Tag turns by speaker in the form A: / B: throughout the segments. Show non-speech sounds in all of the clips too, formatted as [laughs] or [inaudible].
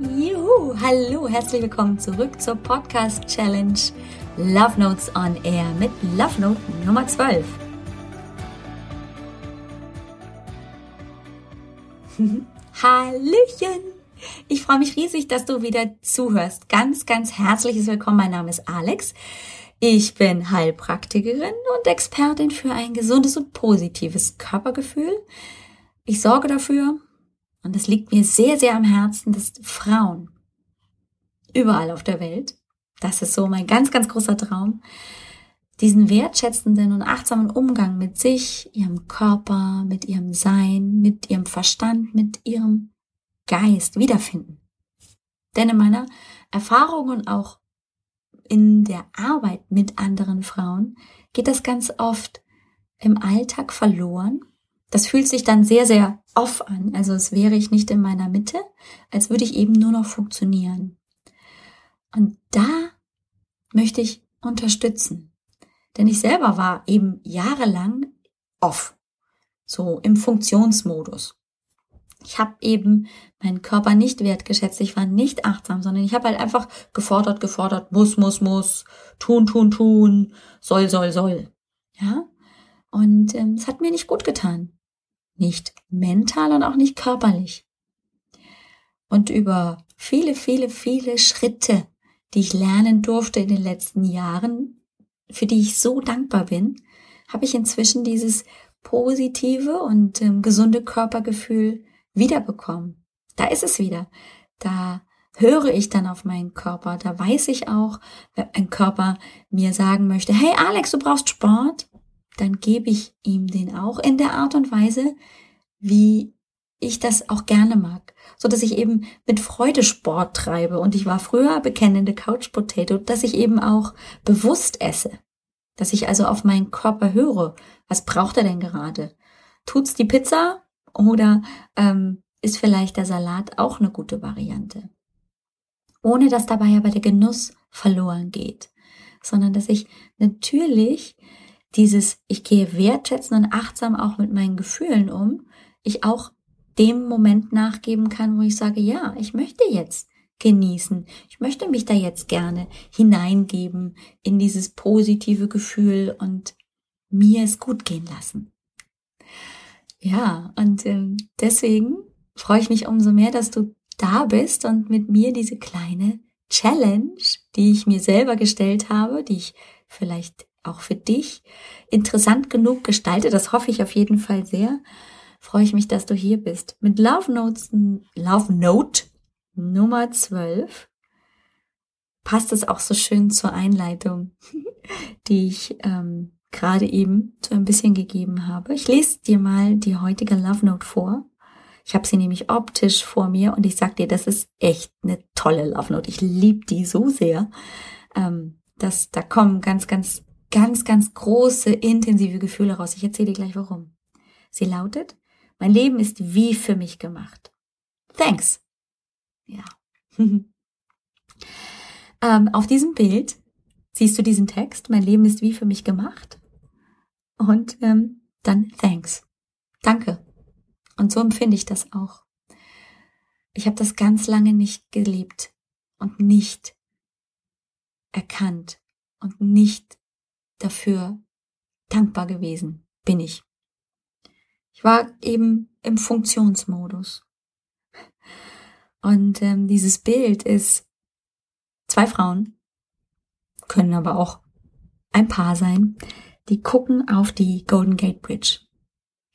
A: Juhu, hallo, herzlich willkommen zurück zur Podcast Challenge Love Notes on Air mit Love Note Nummer 12. [laughs] Hallöchen! Ich freue mich riesig, dass du wieder zuhörst. Ganz, ganz herzliches Willkommen. Mein Name ist Alex. Ich bin Heilpraktikerin und Expertin für ein gesundes und positives Körpergefühl. Ich sorge dafür, und es liegt mir sehr, sehr am Herzen, dass Frauen überall auf der Welt, das ist so mein ganz, ganz großer Traum, diesen wertschätzenden und achtsamen Umgang mit sich, ihrem Körper, mit ihrem Sein, mit ihrem Verstand, mit ihrem Geist wiederfinden. Denn in meiner Erfahrung und auch in der Arbeit mit anderen Frauen geht das ganz oft im Alltag verloren. Das fühlt sich dann sehr, sehr off an. Also es wäre ich nicht in meiner Mitte, als würde ich eben nur noch funktionieren. Und da möchte ich unterstützen. Denn ich selber war eben jahrelang off. So im Funktionsmodus. Ich habe eben meinen Körper nicht wertgeschätzt, ich war nicht achtsam, sondern ich habe halt einfach gefordert, gefordert, muss, muss, muss, tun, tun, tun, soll, soll, soll. Ja? Und ähm, es hat mir nicht gut getan. Nicht mental und auch nicht körperlich. Und über viele, viele, viele Schritte, die ich lernen durfte in den letzten Jahren, für die ich so dankbar bin, habe ich inzwischen dieses positive und ähm, gesunde Körpergefühl wiederbekommen. Da ist es wieder. Da höre ich dann auf meinen Körper. Da weiß ich auch, wenn ein Körper mir sagen möchte, hey Alex, du brauchst Sport, dann gebe ich ihm den auch in der Art und Weise, wie ich das auch gerne mag, so dass ich eben mit Freude Sport treibe. Und ich war früher bekennende Couch Potato, dass ich eben auch bewusst esse, dass ich also auf meinen Körper höre, was braucht er denn gerade? Tut's die Pizza? Oder ähm, ist vielleicht der Salat auch eine gute Variante? Ohne dass dabei aber der Genuss verloren geht, sondern dass ich natürlich dieses, ich gehe wertschätzen und achtsam auch mit meinen Gefühlen um, ich auch dem Moment nachgeben kann, wo ich sage, ja, ich möchte jetzt genießen. Ich möchte mich da jetzt gerne hineingeben in dieses positive Gefühl und mir es gut gehen lassen. Ja, und ähm, deswegen freue ich mich umso mehr, dass du da bist und mit mir diese kleine Challenge, die ich mir selber gestellt habe, die ich vielleicht auch für dich interessant genug gestalte, das hoffe ich auf jeden Fall sehr, freue ich mich, dass du hier bist. Mit Love Notes, Love Note Nummer 12 passt es auch so schön zur Einleitung, [laughs] die ich ähm, gerade eben so ein bisschen gegeben habe. Ich lese dir mal die heutige Love Note vor. Ich habe sie nämlich optisch vor mir und ich sag dir, das ist echt eine tolle Love Note. Ich liebe die so sehr. Ähm, dass da kommen ganz, ganz, ganz, ganz große, intensive Gefühle raus. Ich erzähle dir gleich warum. Sie lautet, mein Leben ist wie für mich gemacht. Thanks. Ja. [laughs] ähm, auf diesem Bild siehst du diesen Text, mein Leben ist wie für mich gemacht. Und ähm, dann thanks. Danke. Und so empfinde ich das auch. Ich habe das ganz lange nicht gelebt und nicht erkannt und nicht dafür dankbar gewesen bin ich. Ich war eben im Funktionsmodus. Und ähm, dieses Bild ist zwei Frauen, können aber auch ein Paar sein, die gucken auf die Golden Gate Bridge.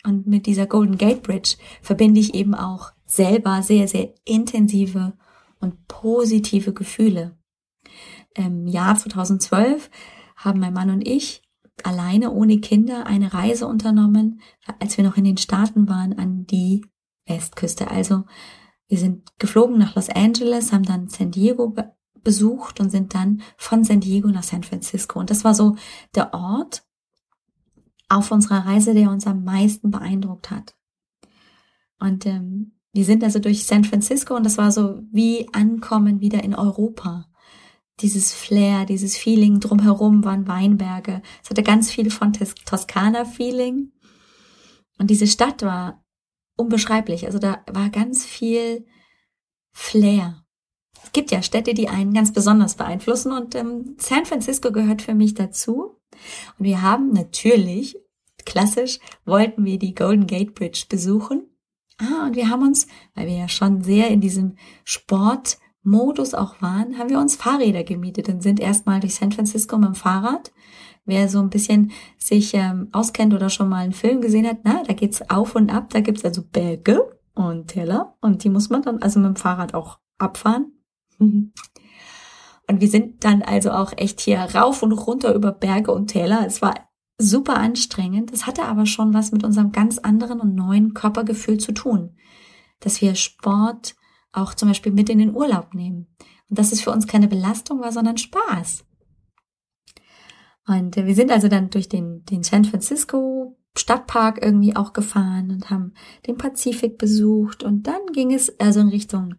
A: Und mit dieser Golden Gate Bridge verbinde ich eben auch selber sehr, sehr intensive und positive Gefühle. Im Jahr 2012 haben mein Mann und ich alleine ohne Kinder eine Reise unternommen, als wir noch in den Staaten waren, an die Westküste. Also wir sind geflogen nach Los Angeles, haben dann San Diego be besucht und sind dann von San Diego nach San Francisco. Und das war so der Ort auf unserer Reise, der uns am meisten beeindruckt hat. Und ähm, wir sind also durch San Francisco und das war so wie Ankommen wieder in Europa dieses Flair, dieses Feeling drumherum waren Weinberge. Es hatte ganz viel von Toskana-Feeling. Und diese Stadt war unbeschreiblich. Also da war ganz viel Flair. es gibt ja Städte, die einen ganz besonders beeinflussen und ähm, San Francisco gehört für mich dazu. Und wir haben natürlich, klassisch, wollten wir die Golden Gate Bridge besuchen. Ah, und wir haben uns, weil wir ja schon sehr in diesem Sportmodus auch waren, haben wir uns Fahrräder gemietet und sind erstmal durch San Francisco mit dem Fahrrad. Wer so ein bisschen sich ähm, auskennt oder schon mal einen Film gesehen hat, na, da geht's auf und ab, da gibt's also Berge und Teller und die muss man dann also mit dem Fahrrad auch abfahren. Und wir sind dann also auch echt hier rauf und runter über Berge und Täler. Es war super anstrengend. Es hatte aber schon was mit unserem ganz anderen und neuen Körpergefühl zu tun. Dass wir Sport auch zum Beispiel mit in den Urlaub nehmen. Und dass es für uns keine Belastung war, sondern Spaß. Und wir sind also dann durch den, den San Francisco Stadtpark irgendwie auch gefahren und haben den Pazifik besucht und dann ging es also in Richtung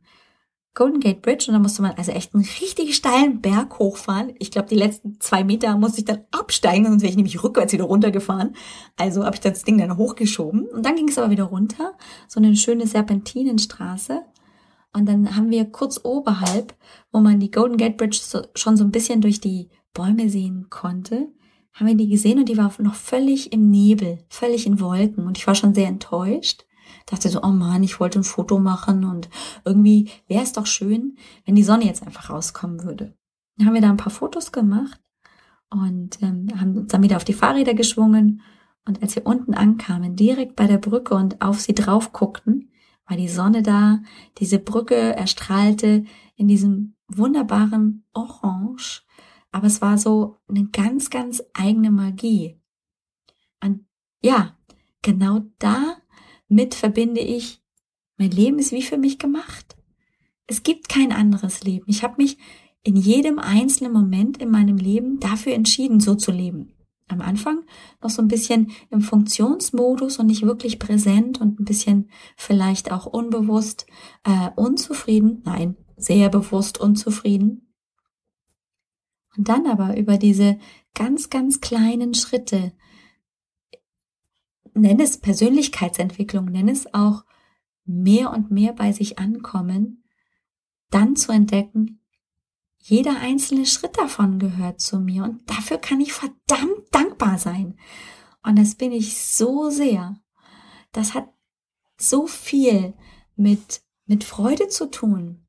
A: Golden Gate Bridge und da musste man also echt einen richtig steilen Berg hochfahren. Ich glaube, die letzten zwei Meter musste ich dann absteigen, sonst wäre ich nämlich rückwärts wieder runtergefahren. Also habe ich das Ding dann hochgeschoben und dann ging es aber wieder runter, so eine schöne Serpentinenstraße. Und dann haben wir kurz oberhalb, wo man die Golden Gate Bridge so, schon so ein bisschen durch die Bäume sehen konnte, haben wir die gesehen und die war noch völlig im Nebel, völlig in Wolken und ich war schon sehr enttäuscht dachte so, oh man, ich wollte ein Foto machen und irgendwie wäre es doch schön, wenn die Sonne jetzt einfach rauskommen würde. Dann haben wir da ein paar Fotos gemacht und ähm, haben uns dann wieder auf die Fahrräder geschwungen. Und als wir unten ankamen, direkt bei der Brücke und auf sie drauf guckten, war die Sonne da, diese Brücke erstrahlte in diesem wunderbaren Orange, aber es war so eine ganz, ganz eigene Magie. Und ja, genau da mit verbinde ich, mein Leben ist wie für mich gemacht. Es gibt kein anderes Leben. Ich habe mich in jedem einzelnen Moment in meinem Leben dafür entschieden, so zu leben. Am Anfang noch so ein bisschen im Funktionsmodus und nicht wirklich präsent und ein bisschen vielleicht auch unbewusst äh, unzufrieden. Nein, sehr bewusst unzufrieden. Und dann aber über diese ganz, ganz kleinen Schritte nenn es Persönlichkeitsentwicklung, nenn es auch mehr und mehr bei sich ankommen, dann zu entdecken, jeder einzelne Schritt davon gehört zu mir und dafür kann ich verdammt dankbar sein. Und das bin ich so sehr. Das hat so viel mit, mit Freude zu tun.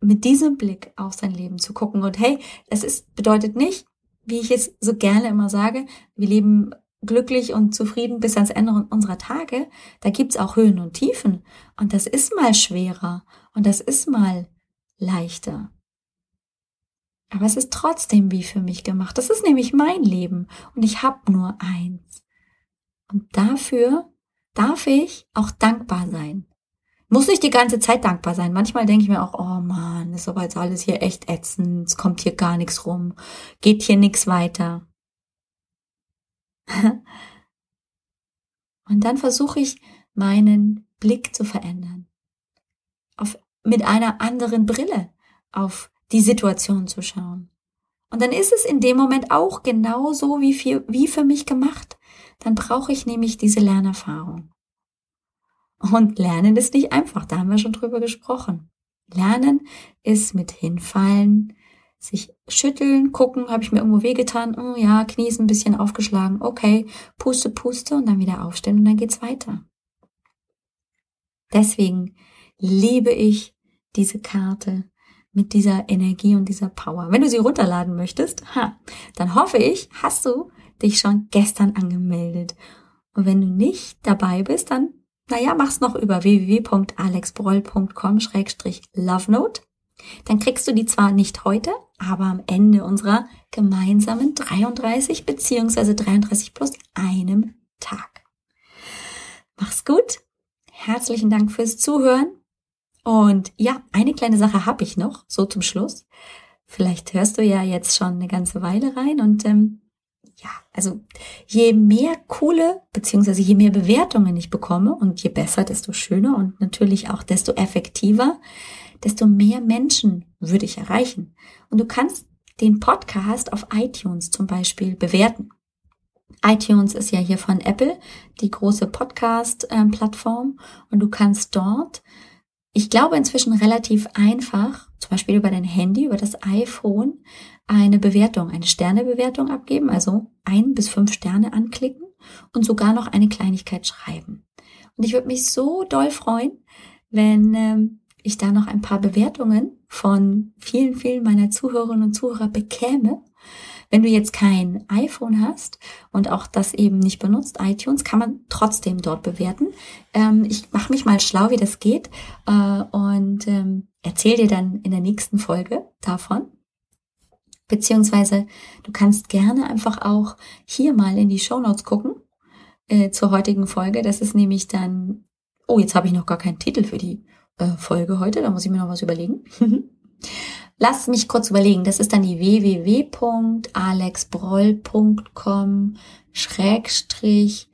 A: Mit diesem Blick auf sein Leben zu gucken. Und hey, das ist, bedeutet nicht, wie ich es so gerne immer sage, wir leben glücklich und zufrieden bis ans Ende unserer Tage, da gibt's auch Höhen und Tiefen. Und das ist mal schwerer und das ist mal leichter. Aber es ist trotzdem wie für mich gemacht. Das ist nämlich mein Leben und ich habe nur eins. Und dafür darf ich auch dankbar sein. Muss nicht die ganze Zeit dankbar sein. Manchmal denke ich mir auch, oh man, ist aber jetzt alles hier echt ätzend, es kommt hier gar nichts rum, geht hier nichts weiter. [laughs] Und dann versuche ich, meinen Blick zu verändern. Auf, mit einer anderen Brille auf die Situation zu schauen. Und dann ist es in dem Moment auch genauso wie für, wie für mich gemacht. Dann brauche ich nämlich diese Lernerfahrung. Und Lernen ist nicht einfach, da haben wir schon drüber gesprochen. Lernen ist mit hinfallen, sich schütteln, gucken, habe ich mir irgendwo wehgetan, oh ja, Knie ist ein bisschen aufgeschlagen, okay, puste, puste und dann wieder aufstellen und dann geht's weiter. Deswegen liebe ich diese Karte mit dieser Energie und dieser Power. Wenn du sie runterladen möchtest, ha, dann hoffe ich, hast du dich schon gestern angemeldet. Und wenn du nicht dabei bist, dann, naja, mach's noch über www.alexbroll.com-lovenote dann kriegst du die zwar nicht heute, aber am Ende unserer gemeinsamen 33 beziehungsweise 33 plus einem Tag. Mach's gut. Herzlichen Dank fürs Zuhören. Und ja, eine kleine Sache habe ich noch, so zum Schluss. Vielleicht hörst du ja jetzt schon eine ganze Weile rein und ähm, ja, also je mehr coole beziehungsweise je mehr Bewertungen ich bekomme und je besser, desto schöner und natürlich auch desto effektiver desto mehr Menschen würde ich erreichen. Und du kannst den Podcast auf iTunes zum Beispiel bewerten. iTunes ist ja hier von Apple, die große Podcast-Plattform. Und du kannst dort ich glaube inzwischen relativ einfach, zum Beispiel über dein Handy, über das iPhone, eine Bewertung, eine Sternebewertung abgeben, also ein bis fünf Sterne anklicken und sogar noch eine Kleinigkeit schreiben. Und ich würde mich so doll freuen, wenn ähm, ich da noch ein paar Bewertungen von vielen, vielen meiner Zuhörerinnen und Zuhörer bekäme. Wenn du jetzt kein iPhone hast und auch das eben nicht benutzt, iTunes, kann man trotzdem dort bewerten. Ähm, ich mache mich mal schlau, wie das geht äh, und ähm, erzähle dir dann in der nächsten Folge davon. Beziehungsweise du kannst gerne einfach auch hier mal in die Show Notes gucken äh, zur heutigen Folge. Das ist nämlich dann, oh, jetzt habe ich noch gar keinen Titel für die äh, Folge heute, da muss ich mir noch was überlegen. [laughs] Lass mich kurz überlegen. Das ist dann die www.alexbroll.com Schrägstrich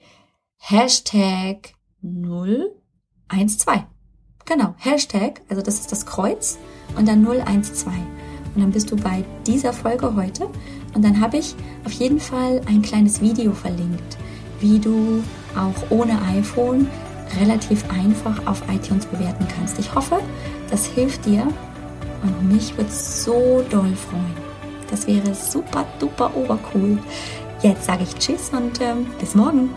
A: Hashtag 012. Genau, Hashtag, also das ist das Kreuz und dann 012. Und dann bist du bei dieser Folge heute. Und dann habe ich auf jeden Fall ein kleines Video verlinkt, wie du auch ohne iPhone relativ einfach auf iTunes bewerten kannst. Ich hoffe, das hilft dir und mich würde es so doll freuen. Das wäre super, duper, obercool. Jetzt sage ich Tschüss und ähm, bis morgen.